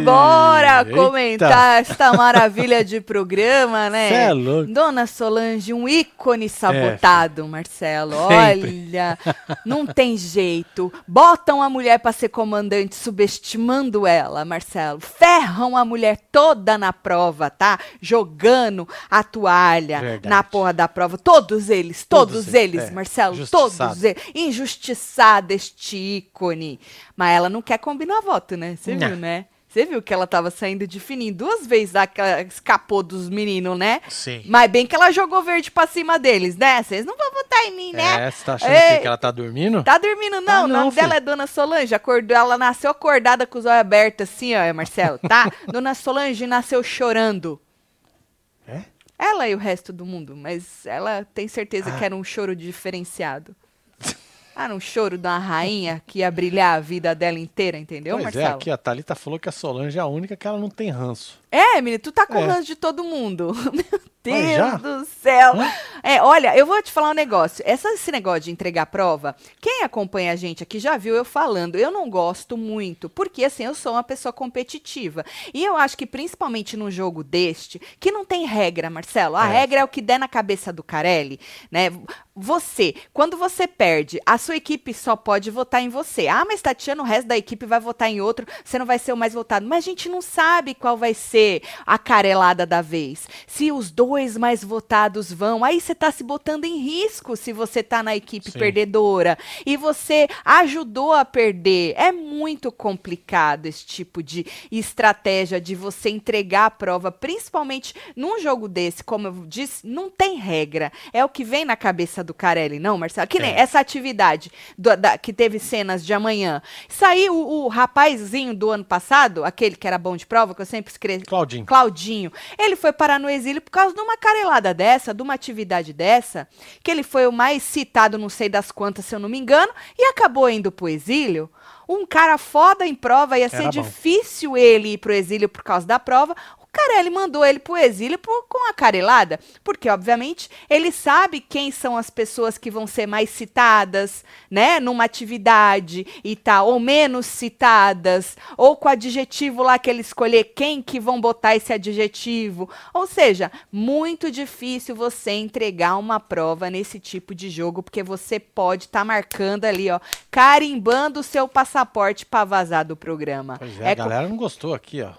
Eita, bora comentar esta maravilha de programa, né? Cê é louco. Dona Solange, um ícone sabotado, Marcelo. Sempre. Olha, não tem jeito. Botam a mulher para ser comandante, subestimando ela, Marcelo. Ferram a mulher toda na prova, tá? Jogando a toalha Verdade. na porra da prova. Todos eles, todos, Todos eles, é. Marcelo, todos eles. Injustiçada este ícone. Mas ela não quer combinar voto, né? Você Não. viu, né? Você viu que ela tava saindo de fininho duas vezes, a que ela escapou dos meninos, né? Sim. Mas bem que ela jogou verde pra cima deles, né? Vocês não vão votar em mim, né? É, você tá achando Ei. que ela tá dormindo? Tá dormindo, não. Tá o não, nome dela filho. é Dona Solange. Acordou, ela nasceu acordada com os olhos abertos, assim, ó, Marcelo, tá? Dona Solange nasceu chorando. É? Ela e o resto do mundo, mas ela tem certeza que era um choro diferenciado. Era um choro uma rainha que ia brilhar a vida dela inteira, entendeu, pois é, Marcelo? aqui a Thalita falou que a Solange é a única que ela não tem ranço. É, menino, tu tá com É. ranço de todo mundo. Meu Deus do céu. Hã? É, olha, eu vou te falar um negócio. Essa, esse negócio de entregar prova, quem acompanha a gente aqui já viu eu falando. Eu não gosto muito, porque assim, eu sou uma pessoa competitiva. E eu acho que principalmente num jogo deste, que não tem regra, Marcelo. A É. regra é o que der na cabeça do Carelli, né? Você, quando você perde, a sua equipe só pode votar em você. Ah, mas Tatiana, o resto da equipe vai votar em outro, você não vai ser o mais votado. Mas a gente não sabe qual vai ser a carelada da vez. Se os dois mais votados vão, aí você tá se botando em risco se você tá na equipe Sim. perdedora. E você ajudou a perder. É muito complicado esse tipo de estratégia de você entregar a prova, principalmente num jogo desse, como eu disse, não tem regra. É o que vem na cabeça do Carelli, não, Marcelo? Que nem É. essa atividade do- da- que teve cenas de amanhã. Aí, o, o rapazinho do ano passado, aquele que era bom de prova, que eu sempre escrevi. Claudinho. Claudinho, ele foi parar no exílio por causa de uma carelada dessa, de uma atividade dessa, que ele foi o mais citado, não sei das quantas, se eu não me engano, e acabou indo pro exílio. Um cara foda em prova, ia ser difícil ele ir pro exílio por causa da prova. O Carelli mandou ele pro exílio por- com a carelada, porque, obviamente, ele sabe quem são as pessoas que vão ser mais citadas, né, numa atividade e tal, ou menos citadas, ou com o adjetivo lá que ele escolher quem que vão botar esse adjetivo. Ou seja, muito difícil você entregar uma prova nesse tipo de jogo, porque você pode estar marcando ali, ó, carimbando o seu passaporte para vazar do programa. Pois é, a co- galera não gostou aqui, ó.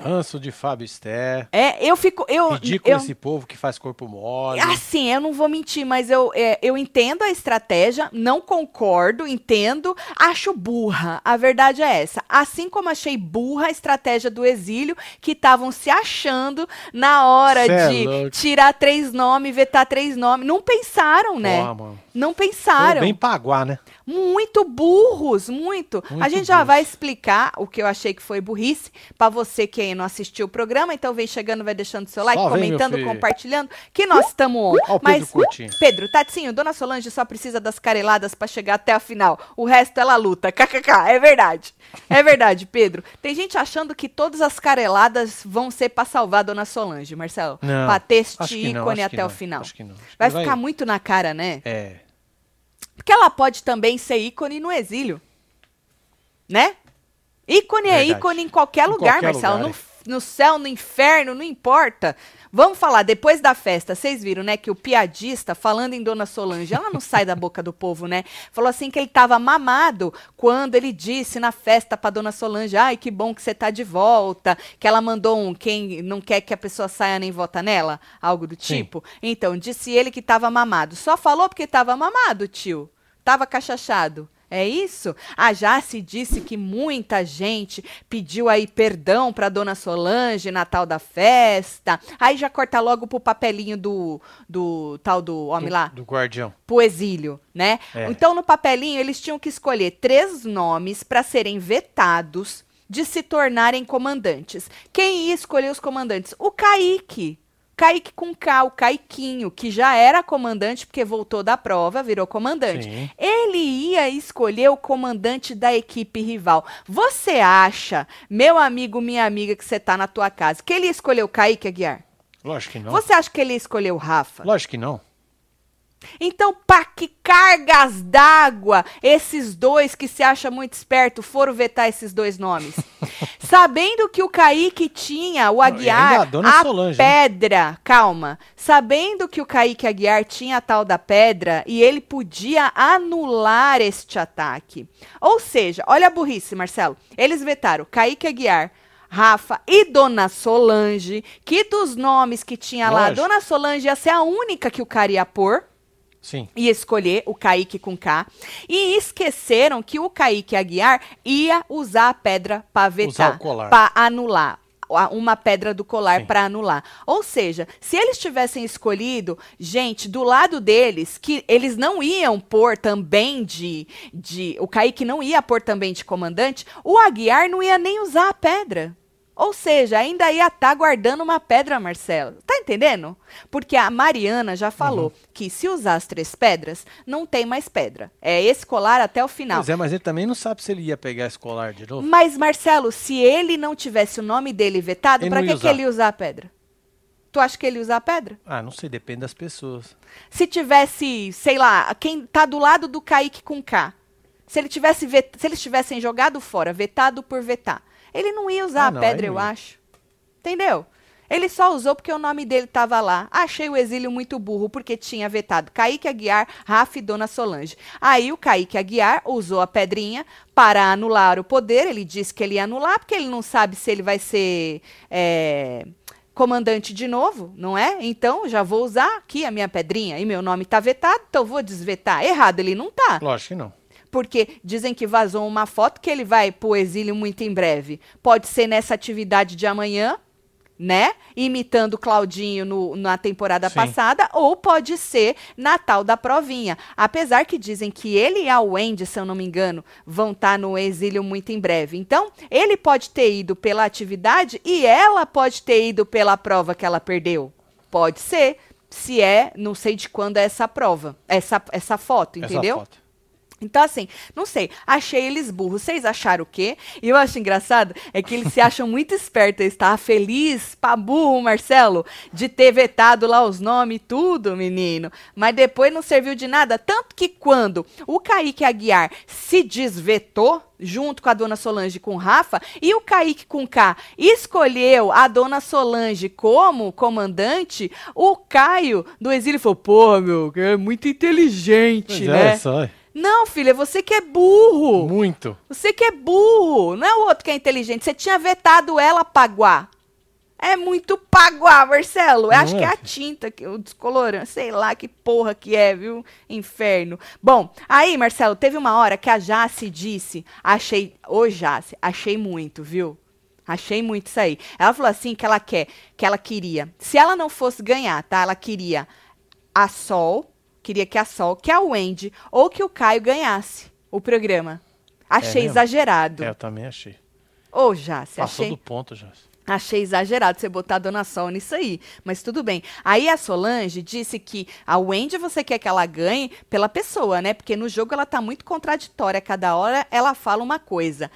Ranço de Fábio Esté. é, eu fico. Eu, Ridículo eu, esse povo que faz corpo mole. Assim, eu não vou mentir, mas eu, é, eu entendo a estratégia, não concordo, entendo, acho burra. A verdade é essa. Assim como achei burra a estratégia do exílio, que estavam se achando na hora Cê é de louco. tirar três nomes, vetar três nomes. Não pensaram, né? Porra, mano. Não Foi pensaram. bem paguá, né? Muito burros, muito. a Muito gente já burros. vai explicar o que eu achei que foi burrice pra você que aí não assistiu o programa, então vem chegando, vai deixando seu like, Só vem, comentando, filho. compartilhando, que nós estamos on. Ó o Pedro Mas Coutinho. Pedro, Tatinho, Dona Solange só precisa das careladas pra chegar até a final. O resto ela luta. KKK, é verdade. É verdade, Pedro. Tem gente achando que todas as careladas vão ser pra salvar a Dona Solange, Marcelo. Não, pra ter este não, ícone até o não, final. acho que não, acho que Vai vai- ficar muito na cara, né? É. Porque ela pode também ser ícone no exílio. Né? Ícone é Verdade. ícone em qualquer Em lugar, qualquer Marcelo. lugar, no, no céu, no inferno, não importa. Vamos falar, depois da festa, vocês viram, né, que o piadista, falando em Dona Solange, ela não sai da boca do povo, né? Falou assim que ele tava mamado quando ele disse na festa pra Dona Solange, ai, que bom que você tá de volta, que ela mandou um, quem não quer que a pessoa saia nem vota nela, algo do Sim. tipo. Então, disse ele que tava mamado. Só falou porque tava mamado, tio. Tava cachachado. É isso? Ah, já se disse que muita gente pediu aí perdão pra Dona Solange na tal da festa. Aí já corta logo pro papelinho do, do tal do homem do, lá, Do guardião. pro exílio, né? É. Então no papelinho eles tinham que escolher três nomes para serem vetados de se tornarem comandantes. Quem ia escolher os comandantes? O Kaique. Kaique com K, o Caiquinho, que já era comandante porque voltou da prova, virou comandante. Sim. Ele ia escolher o comandante da equipe rival. Você acha, meu amigo, minha amiga, que você tá na tua casa, que ele o Kaique Aguiar? Lógico que não. Você acha que ele ia escolher o Rafa? Lógico que não. Então, para que cargas d'água esses dois que se acham muito esperto foram vetar esses dois nomes? Sabendo que o Kaique tinha, o Aguiar, a a Solange, pedra, calma. Sabendo que o Kaique Aguiar tinha a tal da pedra e ele podia anular este ataque. Ou seja, olha a burrice, Marcelo. Eles vetaram Kaique Aguiar, Rafa e Dona Solange, que dos nomes que tinha lá, Lógico. Dona Solange ia ser a única que o cara ia pôr Sim. ia escolher o Kaique com K. E esqueceram que o Kaique Aguiar ia usar a pedra para vetar, para anular. Uma pedra do colar para anular. Ou seja, se eles tivessem escolhido gente do lado deles, que eles não iam pôr também de. de o Kaique não ia pôr também de comandante, o Aguiar não ia nem usar a pedra. Ou seja, ainda ia estar guardando uma pedra, Marcelo. Tá entendendo? Porque a Mariana já falou Uhum. que se usar as três pedras, não tem mais pedra. É esse colar até o final. Pois é, mas ele também não sabe se ele ia pegar esse colar de novo. Mas, Marcelo, se ele não tivesse o nome dele vetado, não que, que ele ia usar a pedra? Tu acha que ele ia usar a pedra? Ah, não sei, depende das pessoas. Se tivesse, sei lá, quem tá do lado do Kaique com K. Se, ele tivesse vet- se eles tivessem jogado fora, vetado por vetar, ele não ia usar Ah, a não, pedra, eu acho. Entendeu? Ele só usou porque o nome dele tava lá. Achei o exílio muito burro, porque tinha vetado Kaique Aguiar, Rafa e Dona Solange. Aí o Kaique Aguiar usou a pedrinha para anular o poder. Ele disse que ele ia anular, porque ele não sabe se ele vai ser. é, Comandante de novo, não é? Então já vou usar aqui a minha pedrinha e meu nome tá vetado, então vou desvetar. Errado, ele não tá Lógico que não. Porque dizem que vazou uma foto que ele vai pro exílio muito em breve. Pode ser nessa atividade de amanhã, né? Imitando o Claudinho no- na temporada Sim. passada, ou pode ser Natal da provinha. Apesar que dizem que ele e a Wendy, se eu não me engano, vão estar no exílio muito em breve. Então, ele pode ter ido pela atividade e ela pode ter ido pela prova que ela perdeu. Pode ser. Se é, não sei de quando é essa prova, essa, essa foto, Essa entendeu? foto. Então, assim, não sei. Achei eles burros. Vocês acharam o quê? E eu acho engraçado é que eles se acham muito espertos. Eles estavam felizes pra burro, Marcelo, de ter vetado lá os nomes e tudo, menino. Mas depois não serviu de nada. Tanto que quando o Kaique Aguiar se desvetou, junto com a dona Solange com o Rafa, e o Kaique com K escolheu a dona Solange como comandante, o Caio do exílio falou: pô, meu, é muito inteligente, Pois né? é, só. Não, filha, você que é burro. Muito. Você que é burro. Não é o outro que é inteligente. Você tinha vetado ela paguá. É muito paguá, Marcelo. Eu Não acho é, que é a tinta, que, o descolorante. Sei lá que porra que é, viu? Inferno. Bom, aí, Marcelo, teve uma hora que a Jace disse. Achei. Ô, Jace, achei muito, viu? Achei muito isso aí. Ela falou assim que ela quer, que ela queria. Se ela não fosse ganhar, tá? Ela queria a Sol, queria que a Sol, que a Wendy ou que o Caio ganhasse o programa. Achei mesmo? exagerado. É, eu também achei. Ô, Jace, Passou achei, do ponto já. achei exagerado você botar a Dona Sol nisso aí. Mas tudo bem. Aí a Solange disse que a Wendy você quer que ela ganhe pela pessoa, né? Porque no jogo ela tá muito contraditória. Cada hora ela fala uma coisa.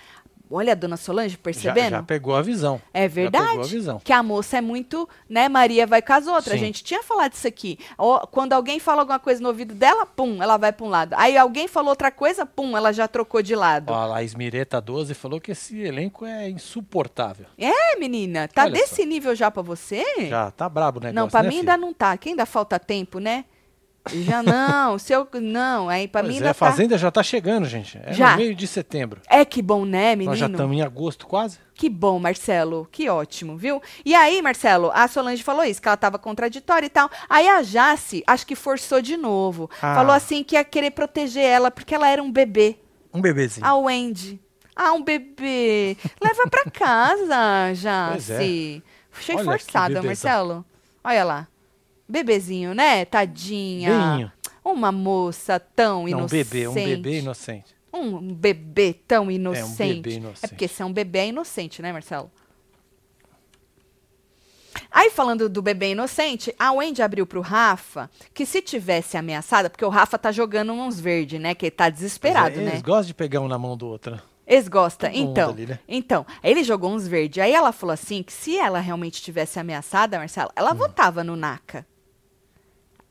Olha a Dona Solange Já, percebendo? já pegou a visão. É Já pegou a verdade. visão. Que a moça é muito, né? Maria vai com as outras. A Sim. gente tinha falado isso aqui. Quando alguém fala alguma coisa no ouvido dela, pum, ela vai para um lado. Aí alguém falou outra coisa, pum, ela já trocou de lado. Ó, a Laís Mireta 12 falou que esse elenco é insuportável. É, menina, tá Olha desse só. nível já pra você? Já tá brabo negócio, não, pra né, mim filho? ainda não tá. Que ainda falta tempo, né? Já não, se eu não, aí pra Pois mim é, a Fazenda já tá chegando, gente. É Já. no meio de setembro. tá. É que bom, né, menino? Nós já estamos em agosto quase. Que bom, Marcelo. Que ótimo, viu? E aí, Marcelo, a Solange falou isso, que ela tava contraditória e tal. Aí a Jace, acho que forçou de novo. Ah. Falou assim que ia querer proteger ela, porque ela era um bebê. Um bebezinho. A Wendy. Ah, um bebê. Leva pra casa, Jace. Achei Olha forçada. Marcelo. Olha lá. Bebezinho, né? Tadinha. Beinho. Uma moça tão Não, um inocente. bebê, um bebê inocente. Um bebê tão inocente. bebê inocente. É porque se é um bebê é inocente, né, Marcelo? Aí, falando do bebê inocente, a Wendy abriu pro Rafa que se tivesse ameaçada, porque o Rafa tá jogando uns verdes, né? Que ele tá desesperado, é, né? Eles gostam de pegar um na mão do outro. né? Eles gostam. Então, ali, né? então, ele jogou uns verdes. Aí ela falou assim que se ela realmente tivesse ameaçada, Marcelo, Hum. ela votava no Naka.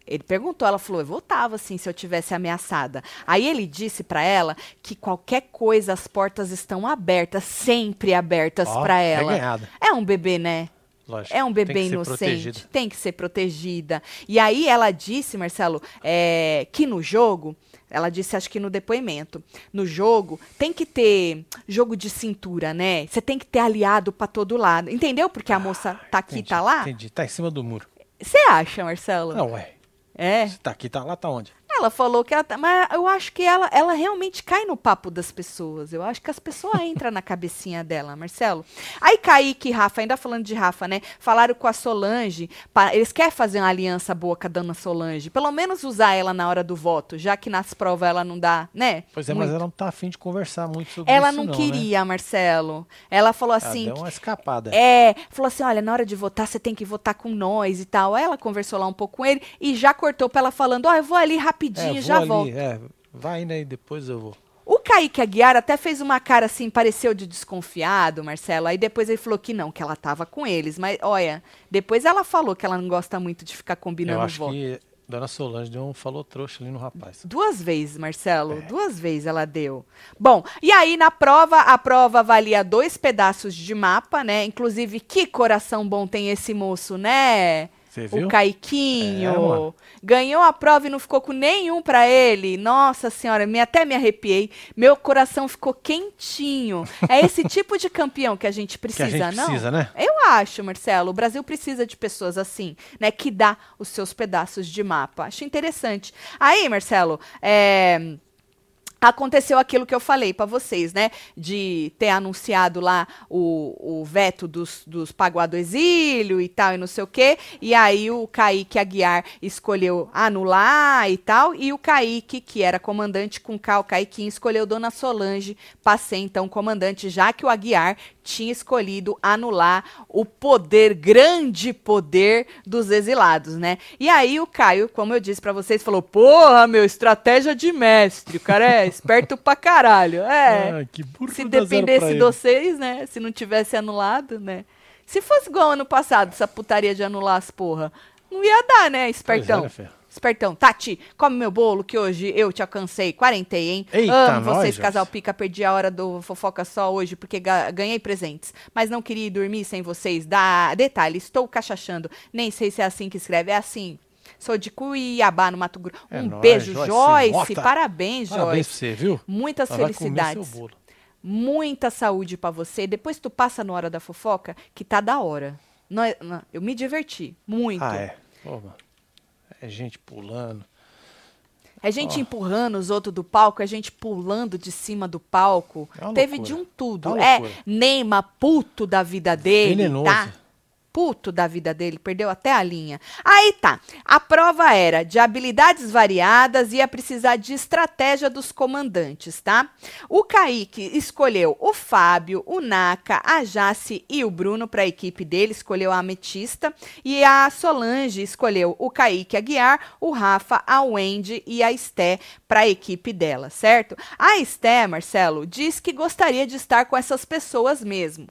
Ele perguntou, ela falou, eu votava assim se eu tivesse ameaçada. Aí ele disse pra ela que qualquer coisa as portas estão abertas, sempre abertas Ó, pra ela. reganhada. É um bebê, né? Lógico. É um tem bebê ser inocente, protegida. tem que ser protegida. E aí ela disse, Marcelo, é, que no jogo, ela disse, acho que no depoimento, no jogo tem que ter jogo de cintura, né? Você tem que ter aliado pra todo lado. Entendeu? Porque a moça tá aqui, Ah, Entendi, tá lá. Entendi. Tá em cima do muro. Você acha, Marcelo? Não, ué. É. Se tá aqui, tá lá, tá onde? Ela falou que ela tá, mas eu acho que ela, ela realmente cai no papo das pessoas. Eu acho que as pessoas entram na cabecinha dela, Marcelo. Aí Kaique e Rafa, ainda falando de Rafa, né? Falaram com a Solange, pa- eles querem fazer uma aliança boa com a dona Solange, pelo menos usar ela na hora do voto, já que nas provas ela não dá, né? Pois é, muito. mas ela não tá afim de conversar muito sobre Ela isso, não né? queria, Marcelo. Ela falou Ela assim, deu uma escapada. é, falou assim: olha, na hora de votar, você tem que votar com nós e tal. Aí ela conversou lá um pouco com ele e já cortou pra ela falando: ó, eu vou ali rapidinho, É, já vou volto. ali, é, vai indo aí, depois eu vou. O Kaique Aguiar até fez uma cara assim, pareceu de desconfiado, Marcelo. Aí depois ele falou que não, que ela tava com eles. Mas, olha, depois ela falou que ela não gosta muito de ficar combinando eu acho voto. que Dona Solange deu um falou trouxa ali no rapaz. Duas vezes, Marcelo. É. Duas vezes ela deu. Bom, e aí na prova, a prova valia dois pedaços de mapa, né? Inclusive, que coração bom tem esse moço, né? O? Caiquinho. É. Ganhou a prova e não ficou com nenhum pra ele. Nossa senhora, me, até me arrepiei. Meu coração ficou quentinho. É esse tipo de campeão que a gente que precisa, a gente não? precisa, né? Eu acho, Marcelo. O Brasil precisa de pessoas assim, né? Que dá os seus pedaços de mapa. Acho interessante. Aí, Marcelo, é, Aconteceu aquilo que eu falei pra vocês, né? De ter anunciado lá o, o veto dos, dos pagou do exílio e tal, e não sei o quê. E aí o Kaique Aguiar escolheu anular e tal. E o Kaique, que era comandante com K, o Kaiquinho, escolheu Dona Solange pra ser então comandante, já que o Aguiar tinha escolhido anular o poder, grande poder dos exilados, né? E aí o Caio, como eu disse pra vocês, falou: Porra, meu, estratégia de mestre. O cara é esperto pra caralho. É. Burro Se dependesse de vocês, né? Se não tivesse anulado, né? Se fosse igual ano passado, essa putaria de anular as porra, não ia dar, né, Pois espertão? é, né? Espertão. Tati, come meu bolo que hoje eu te alcancei. Quarentei, hein? Eita, Amo nós, vocês, casal pica. Perdi a hora do fofoca só hoje porque ga- ganhei presentes. Mas não queria ir dormir sem vocês. Dá detalhe, estou cachachando. Nem sei se é assim que escreve. É assim. Sou de Cuiabá, no Mato Grosso. É um nóis, beijo, Joyce Joyce. Parabéns, Parabéns Joyce. pra você, viu? Muitas Ela felicidades. seu bolo. Muita saúde pra você. Depois tu passa no hora da fofoca, que tá da hora. Eu me diverti. Muito. Ah, é. Mano. É gente pulando. É gente Ó. empurrando os outros do palco, é gente pulando de cima do palco. É Teve loucura. de um tudo. É É. Neymar, puto da vida dele, Venenoso. tá? Puto da vida dele, perdeu até a linha. Aí tá. A prova era de habilidades variadas ia precisar de estratégia dos comandantes, tá? O Kaique escolheu o Fábio, o Naka, a Jace e o Bruno para a equipe dele, escolheu a Ametista. E a Solange escolheu o Kaique Aguiar, o Rafa, a Wendy e a Esté para a equipe dela, certo? A Esté, Marcelo, diz que gostaria de estar com essas pessoas mesmo.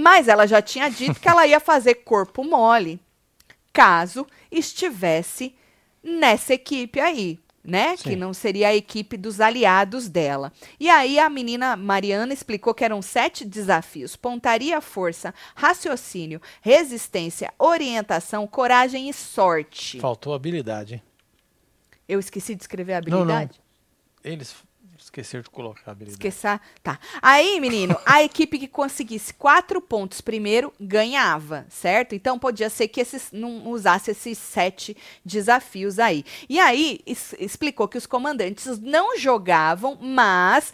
Mas ela já tinha dito que ela ia fazer corpo mole caso estivesse nessa equipe aí, né? Sim. Que não seria a equipe dos aliados dela. E aí a menina Mariana explicou que eram sete desafios: pontaria, força, raciocínio, resistência, orientação, coragem e sorte. Faltou habilidade, hein? Eu esqueci de escrever a Não, não. habilidade? Eles esqueceram de colocar a habilidade. Esquecer. Tá. Aí, menino, a equipe que conseguisse quatro pontos primeiro ganhava, certo? Então podia ser que esses não usasse esses sete desafios aí. E aí es- explicou que os comandantes não jogavam, mas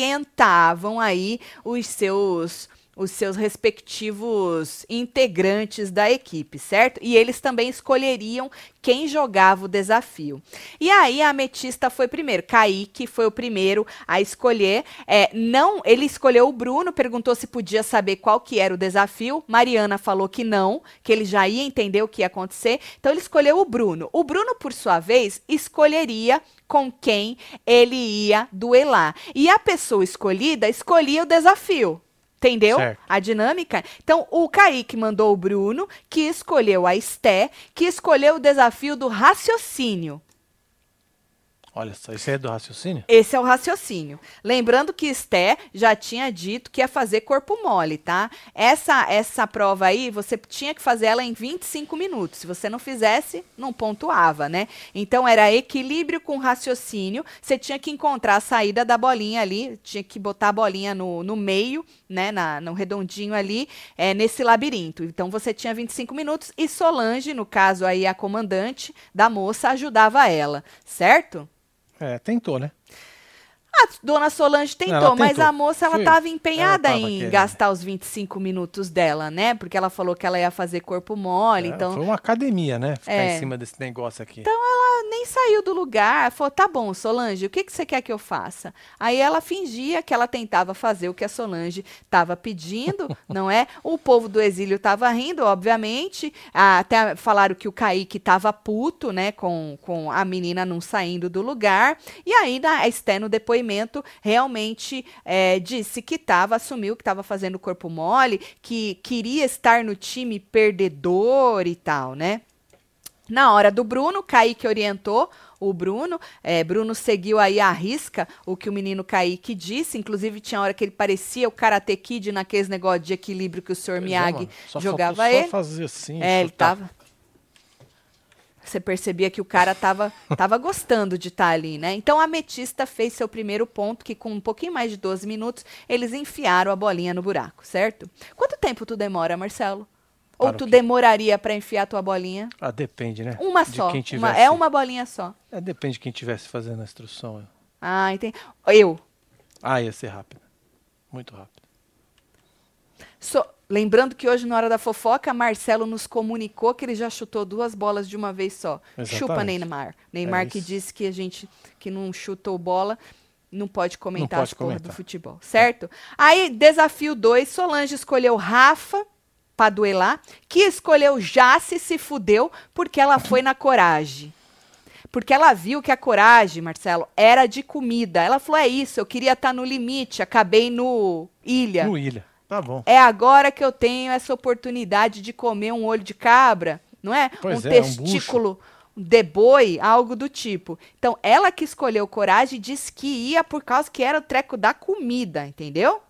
orientavam aí os seus os seus respectivos integrantes da equipe, certo? E eles também escolheriam quem jogava o desafio. E aí a Ametista foi primeiro. Kaique foi o primeiro a escolher. É, não, ele escolheu o Bruno, perguntou se podia saber qual que era o desafio. Mariana falou que não, que ele já ia entender o que ia acontecer. Então ele escolheu o Bruno. O Bruno, por sua vez, escolheria com quem ele ia duelar. E a pessoa escolhida escolhia o desafio. Entendeu? Certo. A dinâmica? Então, o Kaique mandou o Bruno, que escolheu a Esté, que escolheu o desafio do raciocínio. Olha só, aí é do raciocínio? Esse é o raciocínio. Lembrando que Esté já tinha dito que ia fazer corpo mole, tá? Essa essa prova aí, você tinha que fazer ela em 25 minutos. Se você não fizesse, não pontuava, né? Então era equilíbrio com raciocínio. Você tinha que encontrar a saída da bolinha ali, tinha que botar a bolinha no, no meio, né? Na, no redondinho ali, é, nesse labirinto. Então você tinha 25 minutos e Solange, no caso aí a comandante da moça, ajudava ela, certo? É, tentou, né? A dona Solange tentou, Ela mas tentou. a moça ela estava empenhada Ela em querendo. gastar os 25 minutos dela, né? Porque ela falou que ela ia fazer corpo mole, É, então Foi uma academia, né? Ficar É. em cima desse negócio aqui. ela nem saiu do lugar. Falou: tá bom, Solange, o que, que você quer que eu faça? Aí ela fingia que ela tentava fazer o que a Solange estava pedindo, não é? O povo do exílio estava rindo, obviamente. Ah, Até falaram que o Kaique estava puto, né? Com, com a menina não saindo do lugar. E aí, na, a Esté, no depoimento, realmente é, disse que estava, assumiu que estava fazendo corpo mole, que queria estar no time perdedor e tal, né? Na hora do Bruno, Kaique orientou o Bruno. É, Bruno seguiu aí à risca o que o menino Kaique disse. Inclusive, tinha hora que ele parecia o Karate Kid naqueles negócios de equilíbrio que o Sr. Pois é, Miyagi. Só jogava ele. Só fazer assim. É, ele tava. Você percebia que o cara tava, tava gostando de estar ali, né? Então a Ametista fez seu primeiro ponto, que com um pouquinho mais de 12 minutos, eles enfiaram a bolinha no buraco, certo? Quanto tempo tu demora, Marcelo? Ou tu demoraria para enfiar tua bolinha? Ah, depende, né? Uma De só. quem uma- tivesse... é uma bolinha só. É, depende de quem tivesse fazendo a instrução. Ah, entendi. Eu. Ah, ia ser rápido. Muito rápido. So- lembrando que hoje, na hora da fofoca, Marcelo nos comunicou que ele já chutou duas bolas de uma vez só. Exatamente. Chupa Neymar. Neymar É que disse que a gente que não chutou bola não pode comentar pode as porra do futebol, certo? Aí, desafio 2, Solange escolheu Rafa pra duelar, que escolheu Jace se fudeu porque ela foi na coragem. Porque ela viu que a coragem, Marcelo, era de comida. Ela falou: é isso, eu queria estar no limite, acabei no ilha. No Ilha. Tá bom. É agora que eu tenho essa oportunidade de comer um olho de cabra, não é? Pois um é, um testículo de boi, algo do tipo. Então, ela que escolheu coragem disse que ia por causa que era o treco da comida, entendeu?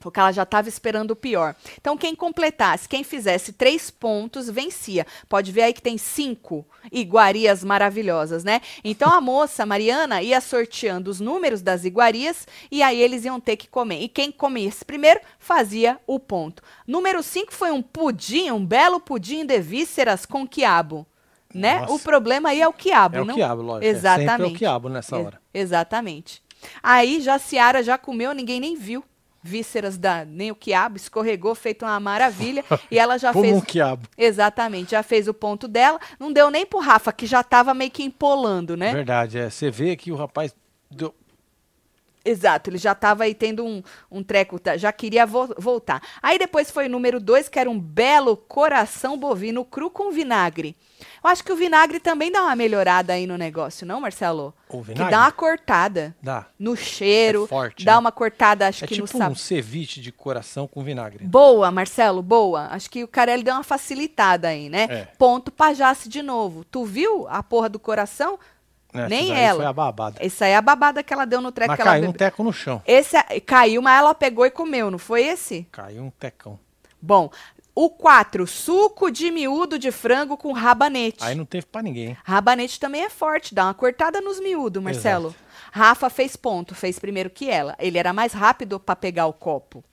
Porque ela já estava esperando o pior. Então, quem completasse, quem fizesse três pontos, vencia. Pode ver aí que tem cinco iguarias maravilhosas, né? Então, a moça, Mariana, ia sorteando os números das iguarias e aí eles iam ter que comer. E quem comesse primeiro, fazia o ponto. Número cinco foi um pudim, um belo pudim de vísceras com quiabo. Né? Nossa. O problema aí é o quiabo, É o não? quiabo, lógico. É Exatamente. sempre o quiabo nessa hora. Exatamente. Aí já a Ciara já comeu, ninguém nem viu. Vísceras da nem o quiabo, escorregou, feito uma maravilha. e ela já Como fez. um quiabo. Exatamente, já fez o ponto dela. Não deu nem pro Rafa, que já tava meio que empolando, né? Verdade, é. Você vê que o rapaz deu... Exato, ele já tava aí tendo um, um treco, tá, já queria vo- voltar. Aí depois foi o número dois, que era um belo coração bovino cru com vinagre. Eu acho que o vinagre também dá uma melhorada aí no negócio, não, Marcelo? O Que vinagre? dá uma cortada Dá. no cheiro, É forte, dá né? uma cortada, acho É que tipo no sabor. um ceviche de coração com vinagre. Boa, Marcelo, boa. Acho que o Carelli deu uma facilitada aí, né? É. Ponto pra Jace de novo. Tu viu a porra do coração? Essa Nem ela. Foi a babada. Essa aí é a babada que ela deu no treco Mas que ela caiu um bebeu. teco no chão. Esse é- caiu, mas ela pegou e comeu, não foi esse? Caiu um tecão. Bom, o 4, suco de miúdo de frango com rabanete. Aí não teve pra ninguém. Rabanete também é forte, dá uma cortada nos miúdos, Marcelo. Rafa fez ponto, fez primeiro que ela. Ele era mais rápido pra pegar o copo.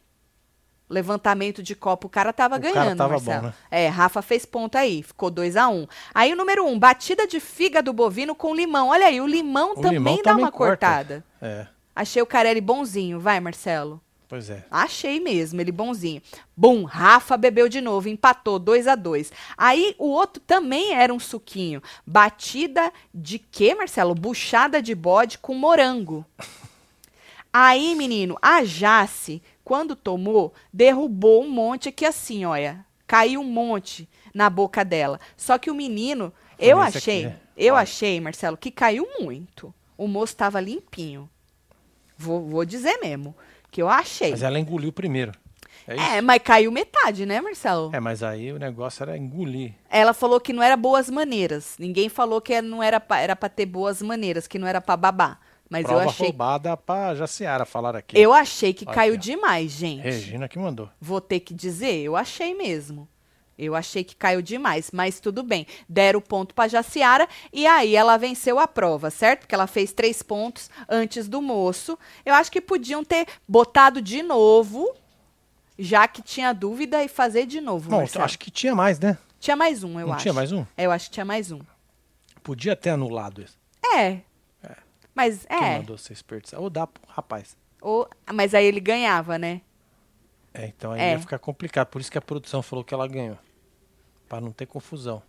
Levantamento de copo, o cara tava O cara ganhando, tava Marcelo. bom, né? É, Rafa fez ponto aí, ficou 2 a 1 um. Aí o número 1, um, batida de fígado bovino com limão. Olha aí, o limão O também limão dá também uma corta. cortada. É, Achei o Carelli bonzinho, vai, Marcelo. pois é. Achei mesmo, ele bonzinho. Bum, Rafa bebeu de novo, empatou 2 a 2 Aí o outro também era um suquinho. Batida de quê, Marcelo? Buchada de bode com morango. Aí, menino, a Jace, quando tomou, derrubou um monte aqui assim, olha. Caiu um monte na boca dela. Só que o menino, eu achei, aqui, eu Olha. achei, Marcelo, que caiu muito. O moço estava limpinho. Vou, vou dizer mesmo. que eu achei. Mas ela engoliu primeiro. É? É, mas caiu metade, né, Marcelo? É, mas aí o negócio era engolir. Ela falou que não era boas maneiras. Ninguém falou que não era pra, era pra ter boas maneiras, que não era pra babar. Mas Prova eu achei. roubada pra Jaciara falar aqui. Eu achei que caiu demais, gente. Regina que mandou. Vou ter que dizer, eu achei mesmo. Eu achei que caiu demais, mas tudo bem. Deram o ponto pra Jaciara e aí ela venceu a prova, certo? Porque ela fez três pontos antes do moço. Eu acho que podiam ter botado de novo, já que tinha dúvida, e fazer de novo. Bom, Marcelo. acho que tinha mais, né? Tinha mais um, eu Não acho. tinha mais um? É, eu acho que tinha mais um. Podia ter anulado esse. É. Mas Quem é. mandou ser desperdiçar? Ou dá pro rapaz. Ou, mas aí ele ganhava, né? É, então aí É. ia ficar complicado. Por isso que a produção falou que ela ganhou. Pra não ter confusão.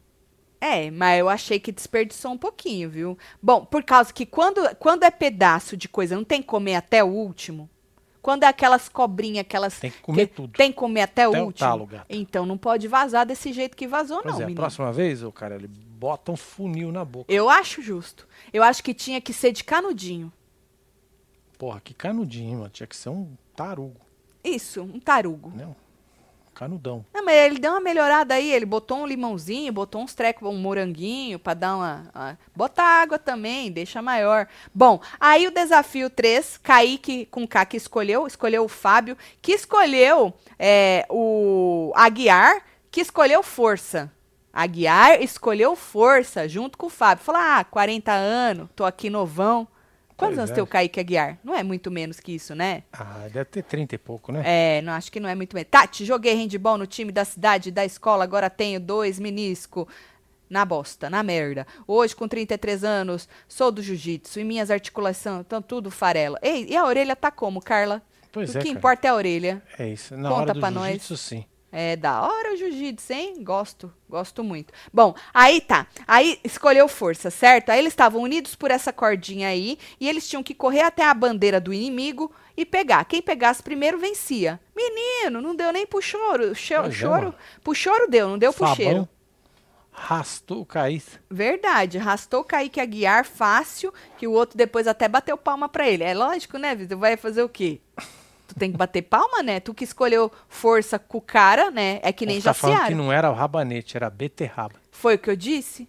É, mas eu achei que desperdiçou um pouquinho, viu? Bom, por causa que quando, quando é pedaço de coisa, não tem que comer até o último. Quando é aquelas cobrinhas, aquelas. Tem que comer que tudo. Tem que comer até, Até o último. talo. Então não pode vazar desse jeito que vazou, Pois não, é, a menino. próxima vez, o cara, ele bota um funil na boca. Eu acho justo. Eu acho que tinha que ser de canudinho. Porra, que canudinho, mano. Tinha que ser um tarugo, Isso, um tarugo. né? Canudão. Não, mas ele deu uma melhorada aí, ele botou um limãozinho, botou uns trecos, um moranguinho pra dar uma, uma- Bota água também, deixa maior. Bom, aí o desafio 3, Kaique com K que escolheu, escolheu o Fábio, que escolheu é, o Aguiar, que escolheu força. Aguiar escolheu força junto com o Fábio. Falou, ah, 40 anos, tô aqui novão. Quantos Pois anos é. tem o Kaique Aguiar? Não é muito menos que isso, né? Ah, deve ter 30 e pouco, né? É, não acho que não é muito bem. Tati, joguei handball no time da cidade, da escola, agora tenho dois menisco. Na bosta, na merda. Hoje, com 33 anos, sou do jiu-jitsu e minhas articulações estão tudo farela. Ei, e a orelha tá como, Carla? Pois o é, que cara. importa é a orelha. É isso. Na Conta hora do pra nós. jiu-jitsu, sim. É da hora o jiu-jitsu, hein? Gosto, gosto muito. Bom, aí tá. Aí escolheu força, certo? Aí eles estavam unidos por essa cordinha aí e eles tinham que correr até a bandeira do inimigo e pegar. Quem pegasse primeiro vencia. Menino, não deu nem pro choro. É, choro. mano. pro choro deu, não deu pro cheiro. Rastou o Caís. Verdade, arrastou o Kaique Aguiar fácil, que o outro depois até bateu palma pra ele. É lógico, né, Vitor? Vai fazer o quê? Tu tem que bater palma, né? Tu que escolheu força com o cara, né? É que nem Você tá falando que não era o rabanete, era beterraba. Foi o que eu disse?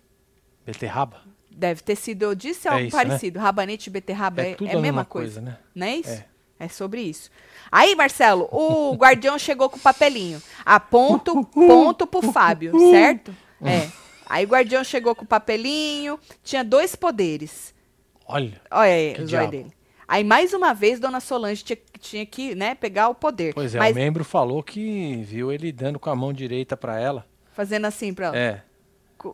Beterraba? Deve ter sido, eu disse É algo isso, né? parecido. Rabanete e beterraba é, É é a mesma coisa. coisa, né? Não é isso? É. É. sobre isso. Aí, Marcelo, o guardião chegou com o papelinho. Aponto, ponto pro Fábio, certo? É. Aí o guardião chegou com o papelinho, tinha dois poderes. Olha, Olha aí, o zóio dele. Aí, mais uma vez, Dona Solange tinha, tinha que né, pegar o poder. pois é, Mas o membro falou que viu ele dando com a mão direita pra ela. fazendo assim pra ela. É,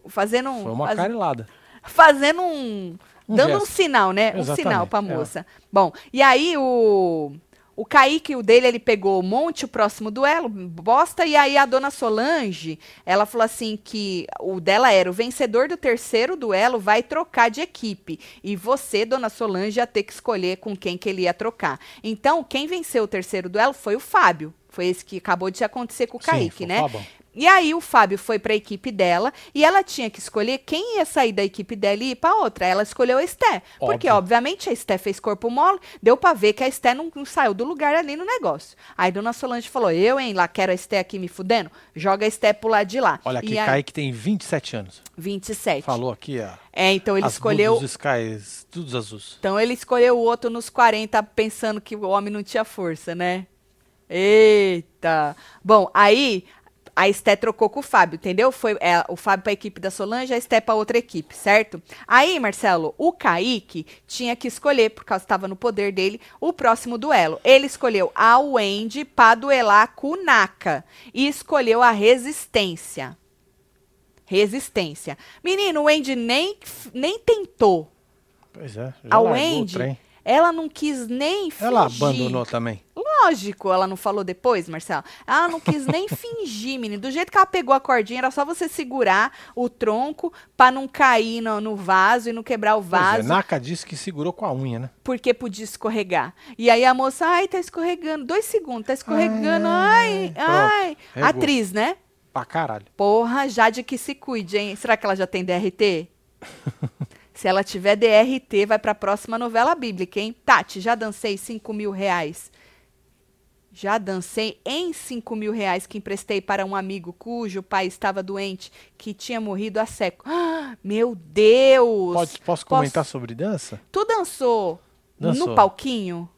Fazendo um. foi uma faz- carelada. fazendo um. Um dando um gesto. sinal, né? Um Exatamente, sinal pra é. moça. Bom, e aí o. O Kaique, o dele, ele pegou o monte, o próximo duelo, bosta, e aí a dona Solange, ela falou assim que o dela era o vencedor do terceiro duelo vai trocar de equipe. E você, dona Solange, ia ter que escolher com quem que ele ia trocar. Então, quem venceu o terceiro duelo foi o Fábio. Foi esse que acabou de acontecer com o Sim, Kaique, né? Fabão. E aí o Fábio foi para a equipe dela e ela tinha que escolher quem ia sair da equipe dela e ir para outra. Ela escolheu a Esté, porque obviamente a Esté fez corpo mole, deu para ver que a Esté não, não saiu do lugar ali no negócio. Aí Dona Solange falou: "Eu, hein, lá quero a Esté aqui me fudendo, joga a Esté pro lado de lá". Olha aqui, e aí, Kaique tem 27 anos. 27. Falou aqui, ó. É, então ele as escolheu Dos skies, todos azuis. Então ele escolheu o outro nos 40 pensando que o homem não tinha força, né? Eita! Bom, aí a Esté trocou com o Fábio, entendeu? Foi é, o Fábio para a equipe da Solange, a Esté para outra equipe, certo? Aí, Marcelo, o Kaique tinha que escolher, por causa que estava no poder dele, o próximo duelo. Ele escolheu a Wendy para duelar com o Naka e escolheu a Resistência. Resistência. Menino, o Wendy nem, nem tentou. Pois é, já A Wendy, ela não quis nem fingir. Ela abandonou também. Lógico, ela não falou depois, Marcelo. Ela não quis nem fingir, menino. Do jeito que ela pegou a cordinha, era só você segurar o tronco pra não cair no, no vaso e não quebrar o Pois é, vaso, Naka disse que segurou com a unha, né? porque podia escorregar. E aí a moça, ai, tá escorregando. Dois segundos, tá escorregando. Ai, Ai, ai. pronto. Atriz, né? Pra caralho. Porra, Jade que se cuide, hein? Será que ela já tem DRT? Se ela tiver DRT, vai pra próxima novela bíblica, hein? Tati, já dancei 5 mil reais. Já dancei em 5 mil reais que emprestei para um amigo cujo pai estava doente, que tinha morrido há séculos. Ah, meu Deus! Pode, posso comentar sobre dança? Tu dançou, Dançou. no palquinho?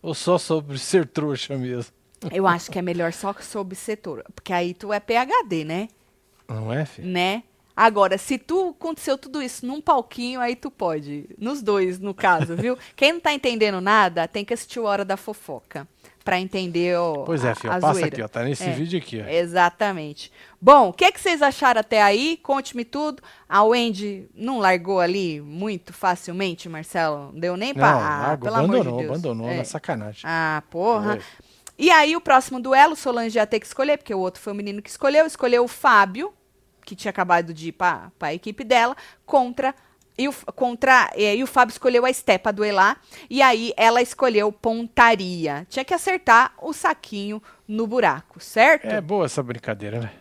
Ou só sobre ser trouxa mesmo? Eu acho que é melhor só sobre setor, porque aí tu é PhD, né? Não é, filho? Né? Agora, se tu aconteceu tudo isso num palquinho, aí tu pode. Nos dois, no caso, viu? Quem não tá entendendo nada, tem que assistir o Hora da Fofoca. Pra entender o. Pois é, filho. a Passa zoeira. aqui, ó. Tá nesse É. vídeo aqui, ó. Exatamente. Bom, o que, que vocês acharam até aí? Conte-me tudo. A Wendy não largou ali muito facilmente, Marcelo? Não deu nem pra. Não, ah, largou, pelo amor abandonou, de Deus. abandonou É. na sacanagem. Ah, porra. Foi. E aí, o próximo duelo, Solange ia ter que escolher, porque o outro foi o menino que escolheu. Escolheu o Fábio, que tinha acabado de ir pra, pra equipe dela, contra. E o, contra, e o Fábio escolheu a Esté pra duelar. E aí ela escolheu pontaria. Tinha que acertar o saquinho no buraco, certo? É boa essa brincadeira, né?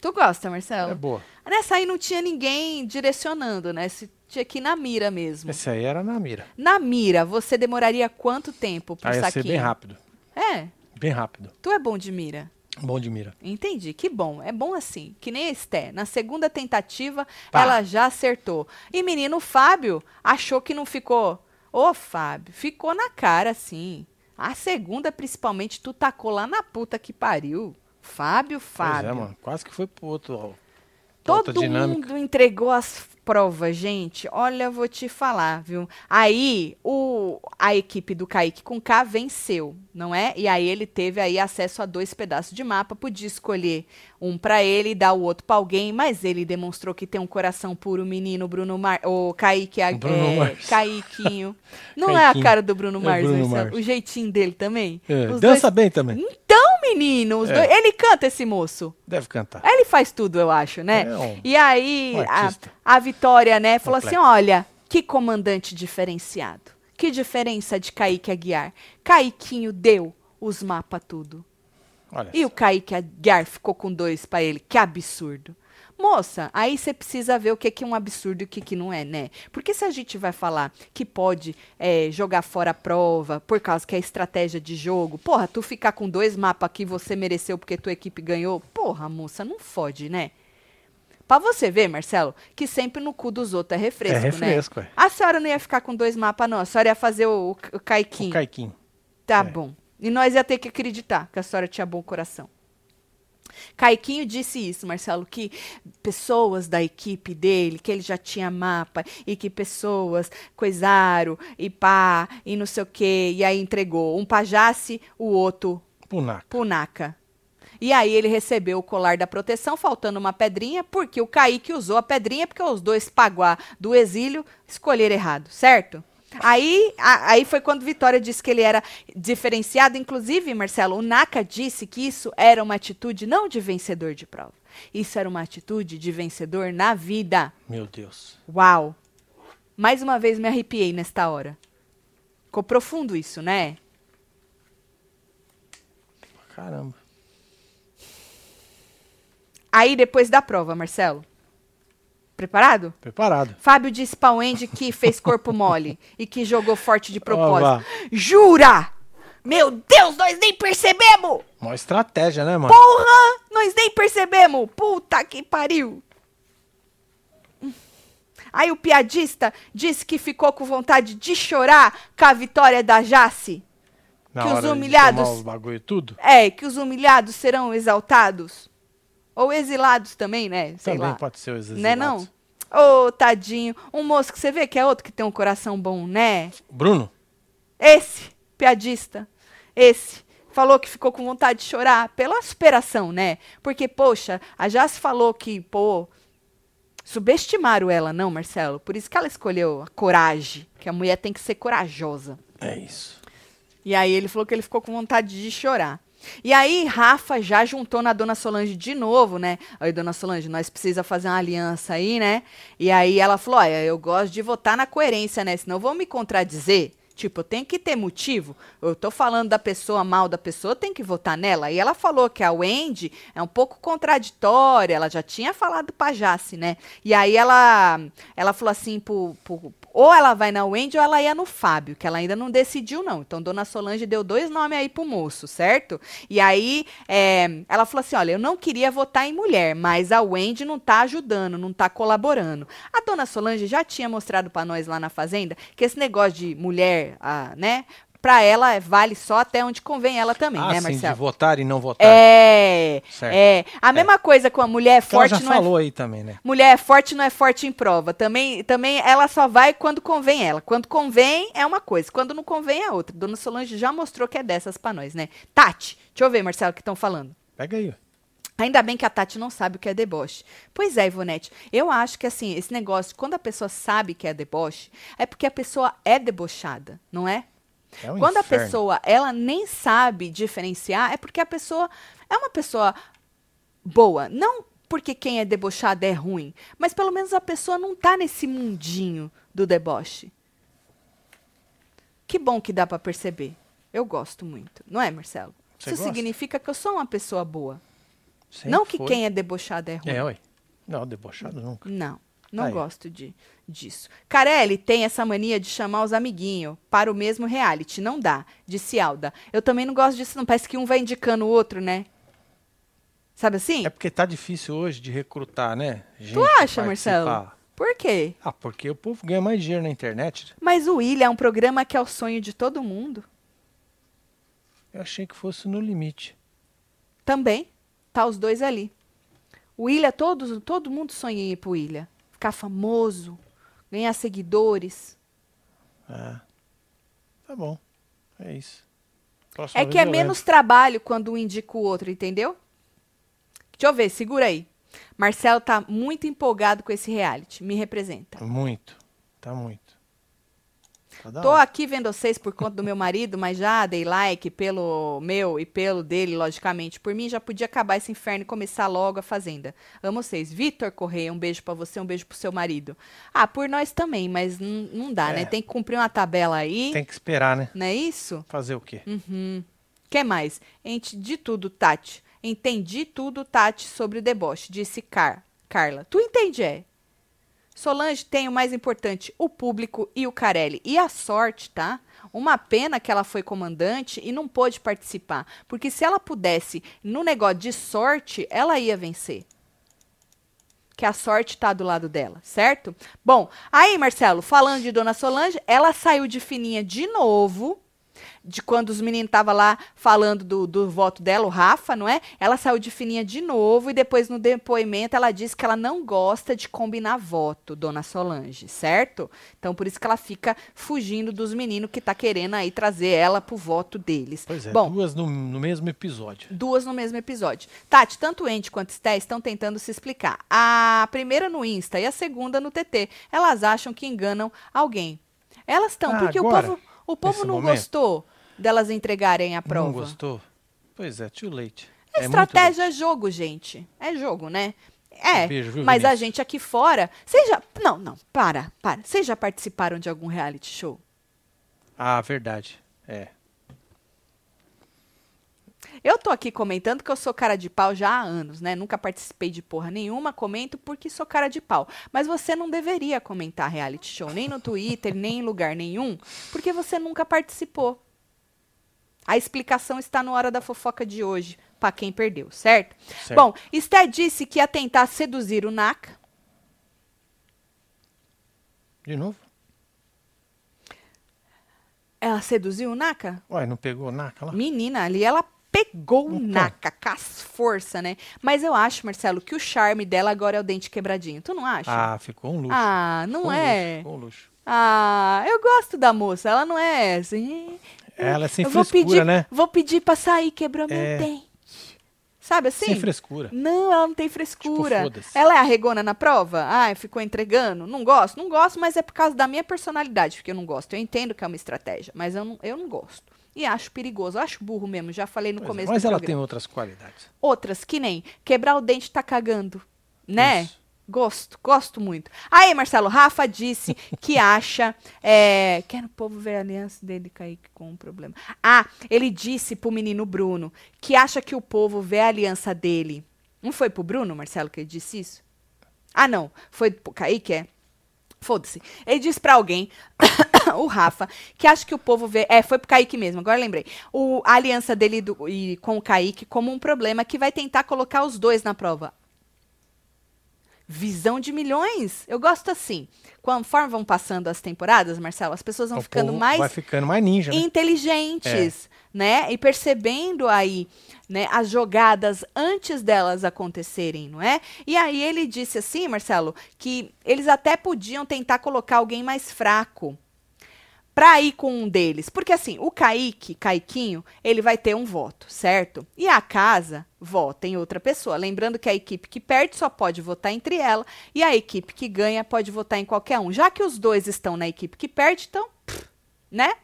Tu gosta, Marcelo? É boa. Nessa aí não tinha ninguém direcionando, né? Se tinha que ir na mira mesmo. Esse aí era na mira. Na mira, você demoraria quanto tempo pro Aí ia saquinho? ser bem rápido. É, Bem rápido. tu é bom de mira. Bom de mira. Entendi, que bom. É bom assim. Que nem a Esté. Na segunda tentativa, Pá. ela já acertou. E menino Fábio achou que não ficou. Ô, Fábio, ficou na cara, sim. A segunda, principalmente, tu tacou lá na puta que pariu. Fábio, Fábio. Pois é, mano. Quase que foi pro outro. Todo dinâmica. mundo entregou as provas, gente. Olha, eu vou te falar, viu? Aí, o, a equipe do Kaique com K venceu, não é? E aí ele teve aí acesso a dois pedaços de mapa, podia escolher um pra ele e dar o outro pra alguém, mas ele demonstrou que tem um coração puro, menino Bruno Mar... O Kaique, a- Bruno é, Mars. Kaiquinho. Não é a Kaiquinho. cara do Bruno É Mars, Bruno Marcelo? Mars. o jeitinho dele também? É, dança dois- bem também. Então, menino, os É. dois... ele canta esse moço. Deve cantar. Ele faz tudo, eu acho, né? É um- e aí, um a, a Vitória, né, falou assim: olha, que comandante diferenciado. Que diferença de Kaique Aguiar. Kaiquinho deu os mapas tudo. Olha. E o Kaique Aguiar ficou com dois pra ele. Que absurdo. Moça, aí você precisa ver o que, que é um absurdo e o que, que não é, né? Porque se a gente vai falar que pode é, jogar fora a prova por causa que é estratégia de jogo, porra, tu ficar com dois mapas que você mereceu porque tua equipe ganhou, porra, moça, não fode, né? Pra você ver, Marcelo, que sempre no cu dos outros é refresco, É refresco, né? é. A senhora não ia ficar com dois mapas, não. A senhora ia fazer o, Caiquinho. O Caiquinho. Tá É. bom. E nós ia ter que acreditar que a senhora tinha bom coração. Caiquinho disse isso, Marcelo, que pessoas da equipe dele, que ele já tinha mapa, e que pessoas coisaram, e pá, e não sei o quê, e aí entregou. Um pajasse, o outro Punaca. punaca. E aí ele recebeu o colar da proteção, faltando uma pedrinha, porque o Kaique usou a pedrinha, porque os dois paguá do exílio escolheram errado, certo? Aí, a- aí foi quando Vitória disse que ele era diferenciado. Inclusive, Marcelo, o Naka disse que isso era uma atitude não de vencedor de prova. Isso era uma atitude de vencedor na vida. Meu Deus. Uau! Mais uma vez me arrepiei nesta hora. Ficou profundo isso, né? Caramba. Aí, depois da prova, Marcelo. Preparado? Preparado. Fábio disse pra Wendy que fez corpo mole e que jogou forte de propósito. Jura? Meu Deus, nós nem percebemos! Uma estratégia, né, mano? Porra! Nós nem percebemos! Puta que pariu! Aí o piadista disse que ficou com vontade de chorar com a vitória da Jace. Na que os humilhados- os bagulho tudo. É, que os humilhados serão exaltados. Ou exilados também, né? Sei Também lá. pode ser os Né não? exilados. Ô, tadinho. Um moço que você vê que é outro que tem um coração bom, né? Bruno? Esse, piadista. Esse. Falou que ficou com vontade de chorar pela superação, né? Porque, poxa, a Jace falou que, pô, subestimaram ela, não, Marcelo? Por isso que ela escolheu a coragem. Que a mulher tem que ser corajosa. É isso. E aí ele falou que ele ficou com vontade de chorar. E aí Rafa já juntou na Dona Solange de novo, né? Aí, Dona Solange, nós precisa fazer uma aliança aí, né? E aí ela falou, olha, eu gosto de votar na coerência, né? Senão vão me contradizer. Tipo, tem que ter motivo. Eu tô falando da pessoa mal da pessoa, tem que votar nela. E ela falou que a Wendy é um pouco contraditória, ela já tinha falado pra Jace, né? E aí ela, ela falou assim pro, pro, ou ela vai na Wendy ou ela ia no Fábio, que ela ainda não decidiu, não. Então, Dona Solange deu dois nomes aí pro moço, certo? E aí, é, ela falou assim: olha, eu não queria votar em mulher, mas a Wendy não tá ajudando, não tá colaborando. A Dona Solange já tinha mostrado para nós lá na Fazenda que esse negócio de mulher, ah, né? Pra ela vale só até onde convém ela também, ah, né, sim, Marcelo? de votar e não votar. É, Certo. é. A mesma coisa com a mulher ela forte já não é falou aí também, né? Mulher é forte não é forte em prova. Também, também ela só vai quando convém ela. Quando convém é uma coisa, quando não convém é outra. Dona Solange já mostrou que é dessas pra nós, né? Tati, deixa eu ver, Marcelo, o que estão falando. Pega aí. ó. Ainda bem que a Tati não sabe o que é deboche. Pois é, Ivonete. Eu acho que assim, esse negócio, quando a pessoa sabe que é deboche, é porque a pessoa é debochada, não é? É um Quando a inferno. pessoa ela nem sabe diferenciar, é porque a pessoa é uma pessoa boa. Não porque quem é debochado é ruim, mas pelo menos a pessoa não tá nesse mundinho do deboche. Que bom que dá pra perceber. Eu gosto muito, não é, Marcelo? Você Isso gosta? significa que eu sou uma pessoa boa. Sempre não que foi. quem é debochado é ruim. É, ué. Não, debochado nunca. Não, não Aí. gosto de, disso. Carelli tem essa mania de chamar os amiguinhos para o mesmo reality. Não dá, disse Alda. Eu também não gosto disso, não. Parece que um vai indicando o outro, né? Sabe assim? É porque tá difícil hoje de recrutar, né? Gente tu acha, Marcelo? Por quê? Ah, porque o povo ganha mais dinheiro na internet. Mas o William é um programa que é o sonho de todo mundo. Eu achei que fosse no limite. Também. Tá os dois ali. O William, todos, todo mundo sonha em ir pro William. Ficar famoso, ganhar seguidores. Ah, tá bom. É isso. Próxima É que é menos trabalho quando um indica o outro, entendeu? Deixa eu ver, segura aí. Marcelo tá muito empolgado com esse reality. Me representa. Muito. Tá muito. Tá Tô hora. aqui vendo vocês por conta do meu marido, mas já dei like pelo meu e pelo dele, logicamente. Por mim, já podia acabar esse inferno e começar logo a Fazenda. Amo vocês. Vitor Correia, um beijo pra você, um beijo pro seu marido. Ah, por nós também, mas não dá, É. né? Tem que cumprir uma tabela aí, Tem que esperar, né? não é isso? Fazer o quê? Uhum. que mais? Ente de tudo, Tati. Entendi tudo, Tati, sobre o deboche, disse Car Carla. Tu entende, é? Solange tem o mais importante, o público e o Carelli. E a sorte, tá? Uma pena que ela foi comandante e não pôde participar. Porque se ela pudesse, no negócio de sorte, ela ia vencer. Que a sorte tá do lado dela, certo? Bom, aí, Marcelo, falando de Dona Solange, ela saiu de fininha de novo de quando os meninos estavam lá falando do, do voto dela, o Rafa, não é? Ela saiu de fininha de novo e depois no depoimento ela disse que ela não gosta de combinar voto, dona Solange, certo? Então por isso que ela fica fugindo dos meninos que tá querendo aí trazer ela pro voto deles. Pois é, Bom, duas no, no mesmo episódio. Duas no mesmo episódio. Tati, tanto o Andy quanto o Sté estão tentando se explicar. A primeira no Insta e a segunda no TT. Elas acham que enganam alguém. Elas estão, Ah, porque agora, o povo, o povo não momento? gostou delas entregarem a prova. Não gostou? Pois é, too late. É É muito Estratégia é late. jogo, gente. É jogo, né? É, Beijo, viu, mas a Vinícius? gente aqui fora. Vocês já. Não, não, para, para. Vocês já participaram de algum reality show? Ah, verdade. É. Eu tô aqui comentando que eu sou cara de pau já há anos, né? Nunca participei de porra nenhuma, comento porque sou cara de pau. Mas você não deveria comentar reality show, nem no Twitter, nem em lugar nenhum, porque você nunca participou. A explicação está no Hora da Fofoca de hoje, pra quem perdeu, certo? Certo. Bom, Esté disse que ia tentar seduzir o Naka. De novo? Ela seduziu o Naka? Ué, não pegou naca lá? Menina, ali ela pegou o. Naka com as forças, né? Mas eu acho, Marcelo, que o charme dela agora é o dente quebradinho. Tu não acha? Ah, ficou um luxo. Ah, não Ficou um é? luxo, ficou um luxo. Ah, eu gosto da moça. Ela não é assim. Ela é sem eu vou frescura, pedir, né? Vou pedir pra sair, quebrou meu É. dente. Sabe assim? Sem frescura. Não, ela não tem frescura. Tipo, ela é arregona na prova? Ah, ficou entregando? Não gosto? Não gosto, mas é por causa da minha personalidade, porque eu não gosto. Eu entendo que é uma estratégia, mas eu não, eu não gosto. E acho perigoso. Eu acho burro mesmo, já falei no Pois é, começo Mas do ela programa. tem outras qualidades. Outras, que nem quebrar o dente tá cagando, né? Isso. Gosto, gosto muito. Aí, Marcelo, Rafa disse que acha. É, quer o povo ver a aliança dele cair com um problema. Ah, ele disse pro menino Bruno que acha que o povo vê a aliança dele. Não foi pro Bruno, Marcelo, que ele disse isso? Ah, não. Foi pro Kaique, é? Foda-se. Ele disse pra alguém, o Rafa, que acha que o povo vê. É, foi pro Kaique mesmo, agora lembrei. O, a aliança dele do, e, com o Kaique como um problema que vai tentar colocar os dois na prova. Visão de milhões. Eu gosto assim. Conforme vão passando as temporadas, Marcelo, as pessoas vão O ficando mais Vai ficando mais ninja, né? inteligentes, né? E percebendo aí, né, as jogadas antes delas acontecerem, não é? E aí ele disse assim, Marcelo, que eles até podiam tentar colocar alguém mais fraco pra ir com um deles. Porque assim, o Kaique, Caiquinho, ele vai ter um voto, certo? E a casa vota em outra pessoa. Lembrando que a equipe que perde só pode votar entre ela e a equipe que ganha pode votar em qualquer um. Já que os dois estão na equipe que perde, então, pff, né?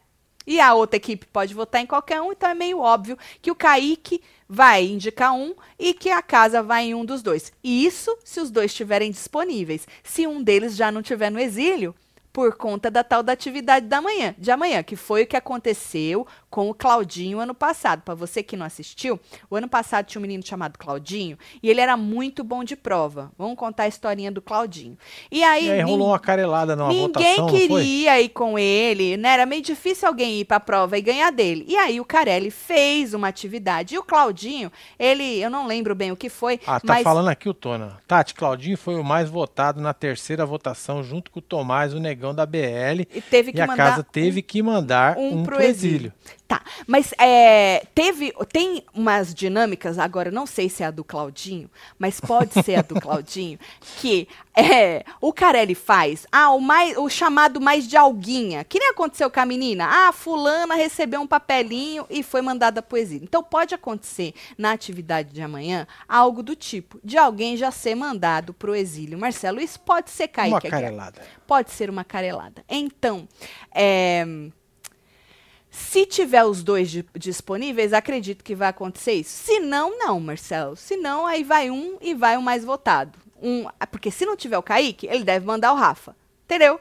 E a outra equipe pode votar em qualquer um, então é meio óbvio que o Kaique vai indicar um e que a casa vai em um dos dois. Isso se os dois estiverem disponíveis. Se um deles já não estiver no exílio, por conta da tal da atividade da manhã, de amanhã, que foi o que aconteceu com o Claudinho ano passado. Para você que não assistiu, o ano passado tinha um menino chamado Claudinho e ele era muito bom de prova. Vamos contar a historinha do Claudinho. E aí, E aí rolou uma carelada numa Ninguém votação, queria ir com ele, né? Era meio difícil alguém ir pra prova e ganhar dele. E aí o Carelli fez uma atividade. E o Claudinho, ele, eu não lembro bem o que foi, Ah, tá mas falando aqui o Tona. Tati, Claudinho foi o mais votado na terceira votação, junto com o Tomás, o negão da BL. e teve que E a casa teve que mandar um um, pro pro exílio. exílio. Tá, mas é, teve, tem umas dinâmicas, agora não sei se é a do Claudinho, mas pode ser a do Claudinho, que é, o Carelli faz ah, o, mais, o chamado mais de alguinha, que nem aconteceu com a menina, ah, fulana recebeu um papelinho e foi mandada pro exílio. Então pode acontecer na atividade de amanhã algo do tipo, de alguém já ser mandado pro exílio. Marcelo, isso pode ser Kaique Uma carelada. Pode ser uma carelada. Então, é, se tiver os dois di- disponíveis, acredito que vai acontecer isso. Se não, não, Marcelo. Se não, aí vai um e vai o mais votado. Um, ah, porque se não tiver o Kaique, ele deve mandar o Rafa. Entendeu?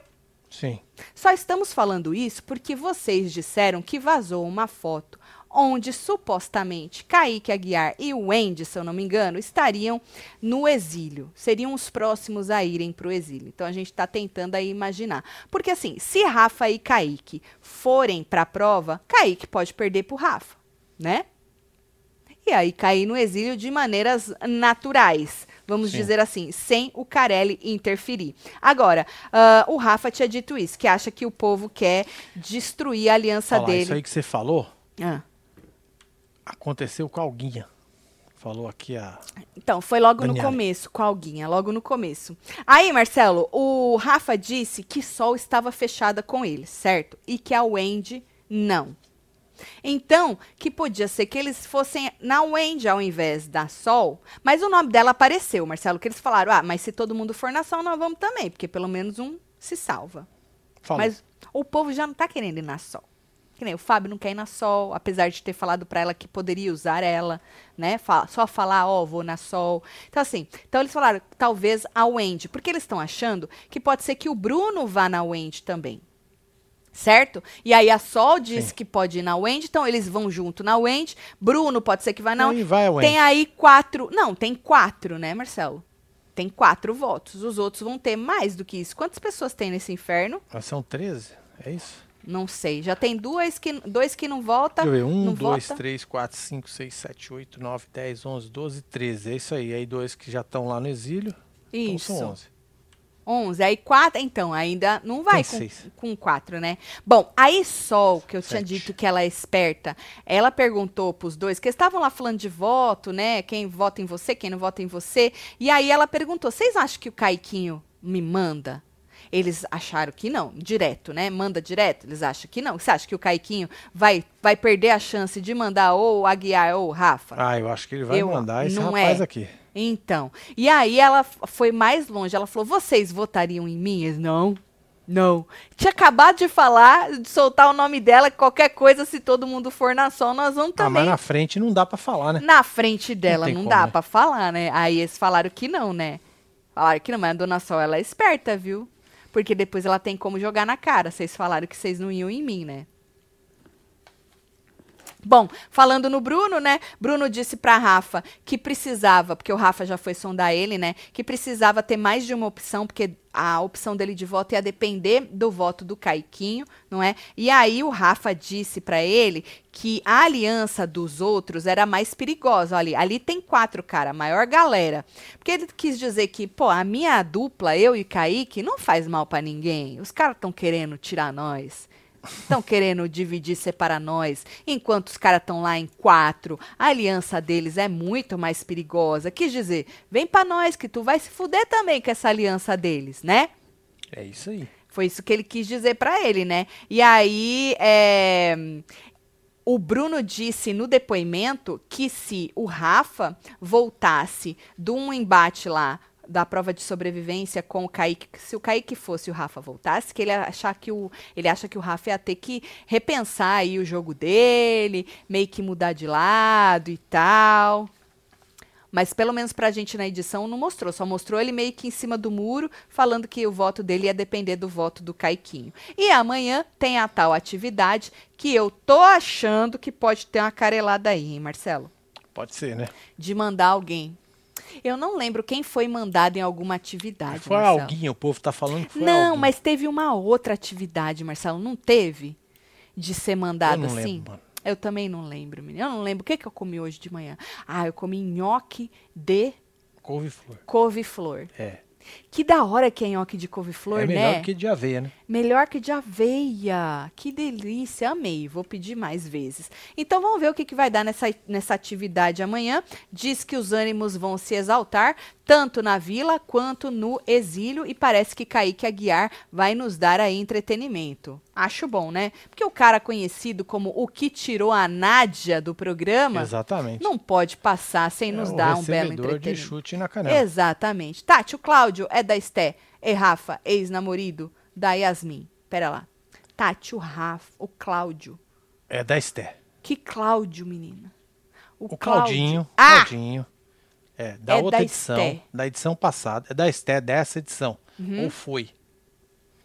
Sim. Só estamos falando isso porque vocês disseram que vazou uma foto onde supostamente Kaique Aguiar e o Wendy, se eu não me engano, estariam no exílio. Seriam os próximos a irem para o exílio. Então a gente está tentando aí imaginar. Porque assim, se Rafa e Kaique forem para a prova, Kaique pode perder para o Rafa, né? E aí cair no exílio de maneiras naturais. Vamos Sim. dizer assim, sem o Carelli interferir. Agora, ah, o Rafa tinha dito isso, que acha que o povo quer destruir a aliança Falar, dele. Isso aí que você falou, Ah. Aconteceu com alguinha. Falou aqui a. Então, foi logo no começo, com a Alguinha, logo no começo. Aí, Marcelo, o Rafa disse que Sol estava fechada com ele, certo? E que a Wendy não. Então, que podia ser que eles fossem na Wendy ao invés da Sol, mas o nome dela apareceu, Marcelo, que eles falaram, ah, mas se todo mundo for na Sol, nós vamos também, porque pelo menos um se salva. Falou. Mas o povo já não tá querendo ir na Sol. Que nem o Fábio não quer ir na Sol, apesar de ter falado pra ela que poderia usar ela, né? Fa- Só falar, ó, vou na Sol. Então, assim, então eles falaram, talvez a Wendy, porque eles estão achando que pode ser que o Bruno vá na Wendy também. Certo? E aí a Sol disse Sim. que pode ir na Wendy, então eles vão junto na Wendy. Bruno pode ser que vá na Aí vai a Wendy. Tem aí quatro. Não, tem quatro, né, Marcelo? Tem quatro votos. Os outros vão ter mais do que isso. Quantas pessoas tem nesse inferno? Mas são 13? É isso? Não sei. Já tem duas que, dois que não votam. Deixa eu ver. 1, não 2, vota. 3, 4, 5, 6, 7, 8, 9, 10, 11, 12, 13. É isso aí. Aí dois que já estão lá no exílio. Então Isso. são 11. 11. Aí quatro. Então, ainda não vai com, seis. com quatro, né? Bom, aí Sol, que eu tinha Sete. dito que ela é esperta, ela perguntou pros dois, que estavam lá falando de voto, né? Quem vota em você, quem não vota em você. E aí ela perguntou: vocês acham que o Caiquinho me manda? Eles acharam que não, direto, né? Manda direto, eles acham que não. Você acha que o Caiquinho vai, vai perder a chance de mandar ou o Aguiar ou o Rafa? Ah, eu acho que ele vai Eu- mandar esse não rapaz é. aqui. Então, e aí ela foi mais longe. Ela falou: vocês votariam em mim? Eles, não, não. Tinha acabado de falar, de soltar o nome dela, que qualquer coisa, se todo mundo for na sol, nós vamos Ah, mas também. na frente não dá pra falar, né? na frente dela, tem não, como, dá né? pra falar, né? Aí eles falaram que não, né? Falaram que não, mas a Dona Sol, ela é esperta, viu? Porque depois ela tem como jogar na cara. Vocês falaram que vocês não iam em mim, né? Bom, falando no Bruno, né? Bruno disse para Rafa que precisava, porque o Rafa já foi sondar ele, né? Que precisava ter mais de uma opção, porque a opção dele de voto ia depender do voto do Caiquinho, não é? E aí o Rafa disse para ele que a aliança dos outros era mais perigosa. Olha, ali tem quatro, cara, maior galera. Porque ele quis dizer que, pô, a minha dupla, eu e Kaique, não faz mal para ninguém. Os caras estão querendo tirar nós. Estão querendo dividir, separar nós, enquanto os caras estão lá em quatro. A aliança deles é muito mais perigosa. Quis dizer, vem para nós que tu vai se fuder também com essa aliança deles, né? É isso aí. Foi isso que ele quis dizer para ele, né? E aí, é, o Bruno disse no depoimento que se o Rafa voltasse de um embate lá da prova de sobrevivência com o Kaique, se o Kaique fosse o Rafa voltasse, que ele achar que o ele acha que o Rafa ia ter que repensar aí o jogo dele, meio que mudar de lado e tal. Mas pelo menos pra gente na edição não mostrou, só mostrou ele meio que em cima do muro, falando que o voto dele ia depender do voto do Caiquinho. E amanhã tem a tal atividade que eu tô achando que pode ter uma carelada aí, hein, Marcelo? Pode ser, né? De mandar alguém eu não lembro quem foi mandado em alguma atividade. Foi Marcelo. alguém, o povo tá falando que foi Não, alguém. mas teve uma outra atividade, Marcelo. Não teve? De ser mandado Eu não assim? lembro, mano. Eu também não lembro, menino. Eu não lembro. O que, que eu comi hoje de manhã? Ah, eu comi nhoque de Couve-flor. couve-flor. É. Que da hora que é nhoque de couve-flor, é melhor né? que de aveia, né? Melhor que de aveia. Que delícia, amei. Vou pedir mais vezes. Então vamos ver o que, que vai dar nessa, nessa atividade amanhã. Diz que os ânimos vão se exaltar, tanto na vila quanto no exílio, e parece que Kaique Aguiar vai nos dar aí entretenimento. Acho bom, né? Porque o cara conhecido como o que tirou a Nádia do programa Exatamente. não pode passar sem é nos o dar um belo recebedor de entretenimento. chute na canela. Exatamente. Tati, o Cláudio é da Esté. E Rafa, ex-namorido da Yasmin. Pera lá. Tati, o Rafa, o Cláudio. É da Esté. Que Cláudio, menina? O Cláudio. Claudinho. Ah! Claudinho. É, da É outra da edição. Esté. Da edição passada. É da Esté, dessa edição. Uhum. Ou foi.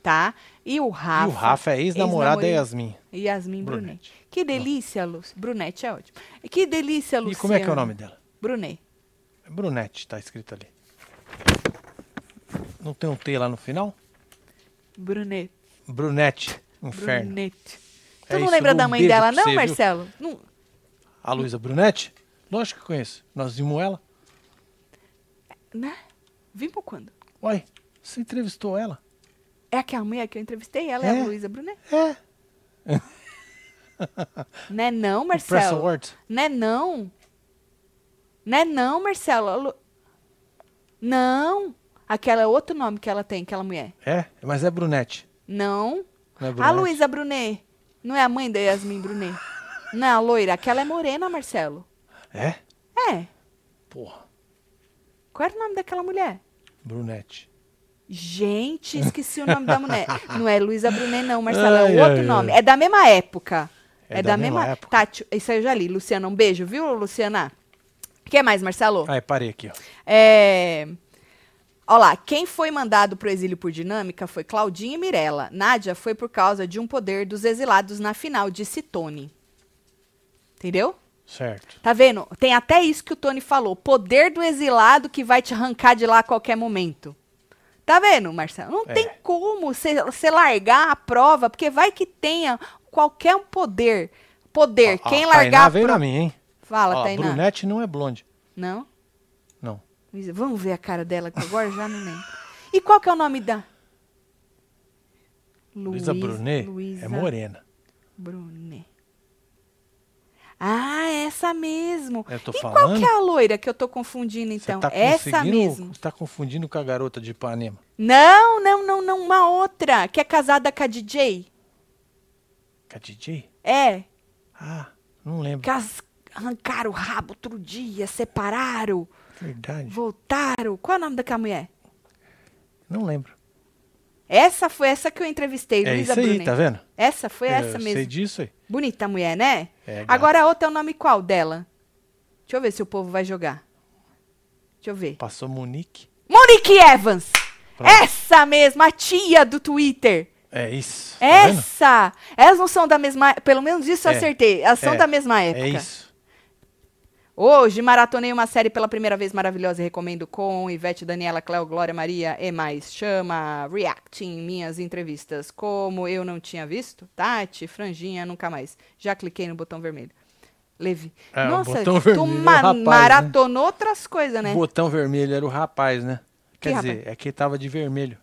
Tá? E o Rafa. e o Rafa é ex-namorado da Yasmin. Yasmin Brunet. Brunet. Que delícia, Luz. Brunete é ótimo. Que delícia, Luciana. E como é que é o nome dela? Brunet. Brunete, tá escrito ali. Não tem um T lá no final? Brunet. Brunete. Inferno. Brunete. Tu É não lembra da mãe dela, não, você? Marcelo? Não. A Luísa Brunete? Lógico que conheço. Nós vimos ela. Né? Vim por quando? Uai, você entrevistou ela? É aquela mulher que eu entrevistei, ela é, É? a Luísa Brunet. É. Né não, Marcelo? Né não? Né não, Marcelo? A Lu- Não. Aquela é outro nome que ela tem, aquela mulher. É, mas é Brunete. Não. Não é A Brunete? Luísa Brunet. Não é a mãe da Yasmin Brunet. Não, a loira. Aquela é morena, Marcelo. É? É. Porra. Qual era o nome daquela mulher? Brunete. Gente, esqueci o nome da mulher. Não é Luísa Brunet, não, Marcelo. Ai, é outro ai, nome. ai. É da mesma época. É da mesma época. Tati, isso aí eu já li. Luciana, um beijo, viu, Luciana? O que mais, Marcelo? Ai, parei aqui, ó. É... Olha lá, quem foi mandado pro exílio por dinâmica foi Claudinha e Mirella. Nádia foi por causa de um poder dos exilados na final, disse Tony. Entendeu? Certo. Tá vendo? Tem até isso que o Tony falou. Poder do exilado que vai te arrancar de lá a qualquer momento. Tá vendo, Marcelo? Não É. tem como você largar a prova, porque vai que tenha qualquer um poder. Poder. Ó, Quem a largar Tainá veio prova. minha, hein? Fala, Ó, Tainá. Brunete não é blonde. Não? Não. Vamos ver a cara dela, que agora já não lembro. E qual que é o nome da? Luísa Brunet Luísa é morena. Brunet. Ah, essa mesmo. Eu tô e qual falando? que é a loira que eu tô confundindo, então? tá essa mesmo. Você tá confundindo com a garota de Ipanema. Não, não, não, não. Uma outra, que é casada com a DJ. Com a DJ? É, Ah, não lembro. que as arrancaram o rabo outro dia, separaram, Verdade. voltaram. Qual é o nome daquela mulher? Não lembro. Essa foi essa que eu entrevistei, É Luísa Brunet. tá vendo? Essa foi essa Eu mesmo. sei disso aí. Bonita mulher, né? É. Agora a outra é o nome qual dela? Deixa eu ver se o povo vai jogar. Deixa eu ver. Passou Monique. Monique Evans! Pronto. Essa mesma, a tia do Twitter. É isso. Tá Essa! Elas não são da mesma. Pelo menos isso eu é. acertei. Elas são é. da mesma é época. É isso. Hoje maratonei uma série pela primeira vez maravilhosa e recomendo com Ivete, Daniela, Cléo, Glória, Maria e mais. Chama Reacting Minhas Entrevistas. Como eu não tinha visto, Tati, Franjinha, nunca mais. Já cliquei no botão vermelho. Levi. É, Nossa, tu ma rapaz, né? maratonou né? outras coisas, né? O botão vermelho era o rapaz, né? Que Quer rapaz? dizer, é que tava de vermelho.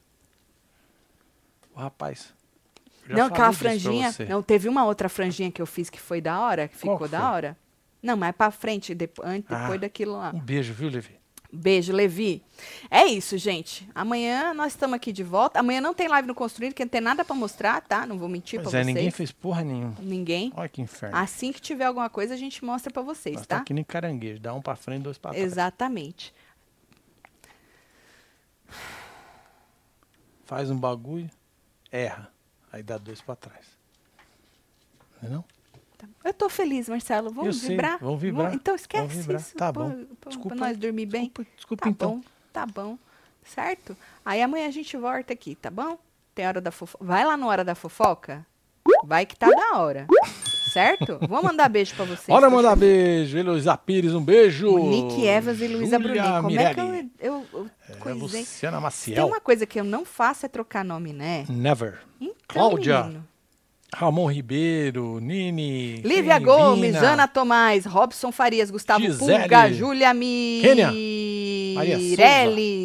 O rapaz. Não, aquela franjinha. Não, teve uma outra franjinha que eu fiz que foi da hora, que ficou da hora. Não, mas pra frente, depois, antes, depois ah, daquilo lá. Um beijo, viu, Levi? Beijo, Levi. É isso, gente. Amanhã nós estamos aqui de volta. Amanhã não tem live no Construído, que não tem nada para mostrar, tá? Não vou mentir para é, vocês. ninguém fez porra nenhuma. Ninguém. Olha que inferno. Assim que tiver alguma coisa, a gente mostra para vocês, nós tá? Tá aqui nem caranguejo, dá um para frente, dois para trás. Exatamente. Faz um bagulho, erra, aí dá dois para trás. Não é não? Eu tô feliz, Marcelo. Vamos eu vibrar? Sei, vamos vibrar. Vamos, então esquece vamos vibrar. isso. Tá bom. Desculpa. Pra nós dormir bem. Desculpa, desculpa tá então. Bom, tá bom. Certo? Aí amanhã a gente volta aqui, tá bom? Tem hora da fofoca. Vai lá no Hora da Fofoca. Vai que tá da hora. Certo? Vou mandar beijo pra vocês. Bora mandar beijo. Heloísa Pires, um beijo. Nick Evans e Luísa Brunet. Como Mirelli. é que eu, eu, eu é, coisei? Luciana Maciel. Tem uma coisa que eu não faço é trocar nome, né? Never. Então, Cláudia. Menino. Ramon Ribeiro, Nini. Lívia Gomes, Ana Tomás, Robson Farias, Gustavo Gisele, Pulga, Júlia Mirelli,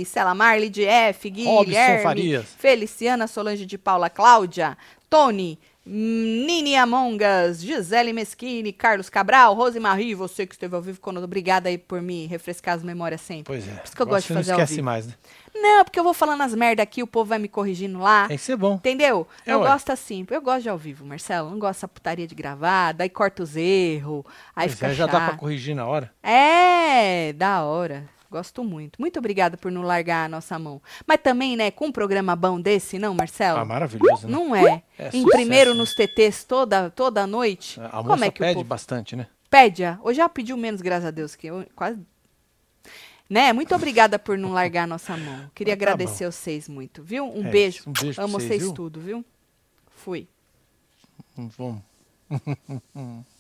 Celamar, F, Guilherme, Farias. Feliciana Solange de Paula, Cláudia, Tony, Nini Amongas, Gisele Meschini, Carlos Cabral, Rose Marie, você que esteve ao vivo conosco, obrigada aí por me refrescar as memórias sempre. Pois é. Por isso que eu gosto de fazer não esquece mais, né? Não, porque eu vou falando as merda aqui, o povo vai me corrigindo lá. Tem que ser bom. Entendeu? É, eu ué. gosto assim. Eu gosto de ao vivo, Marcelo. Não gosto dessa putaria de gravar, daí corta os erros, aí Pois fica é, já chato. dá pra corrigir na hora. É, da hora. Gosto muito. Muito obrigada por não largar a nossa mão. Mas também, né, com um programa bom desse, não, Marcelo? Ah, maravilhoso, né? Não é. É em primeiro né? nos TTs toda, toda noite. A Como é que pede bastante, né? pede? ah? Hoje já pediu menos, graças a Deus, que eu quase. Né? Muito obrigada por não largar a nossa mão. Queria Mas tá agradecer vocês muito, viu? Um É beijo. um beijo Amo vocês, vocês viu? tudo, viu? Fui. Vamos.